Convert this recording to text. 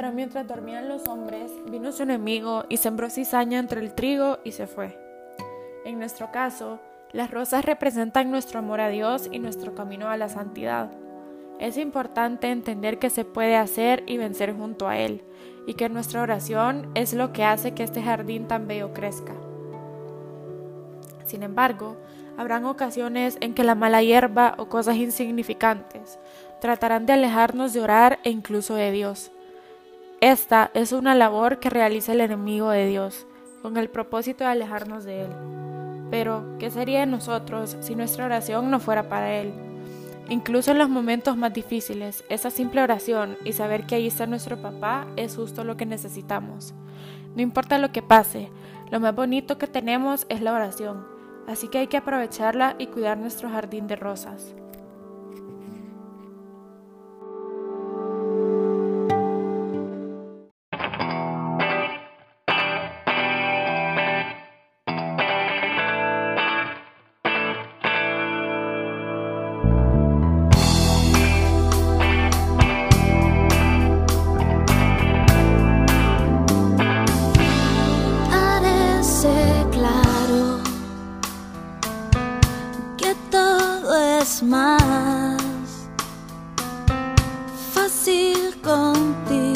Pero mientras dormían los hombres, vino su enemigo y sembró cizaña entre el trigo y se fue. En nuestro caso, las rosas representan nuestro amor a Dios y nuestro camino a la santidad. Es importante entender que se puede hacer y vencer junto a Él, y que nuestra oración es lo que hace que este jardín tan bello crezca. Sin embargo, habrán ocasiones en que la mala hierba o cosas insignificantes tratarán de alejarnos de orar e incluso de Dios. Esta es una labor que realiza el enemigo de Dios, con el propósito de alejarnos de Él. Pero, ¿qué sería de nosotros si nuestra oración no fuera para Él? Incluso en los momentos más difíciles, esa simple oración y saber que ahí está nuestro papá es justo lo que necesitamos. No importa lo que pase, lo más bonito que tenemos es la oración, así que hay que aprovecharla y cuidar nuestro jardín de rosas. contigo.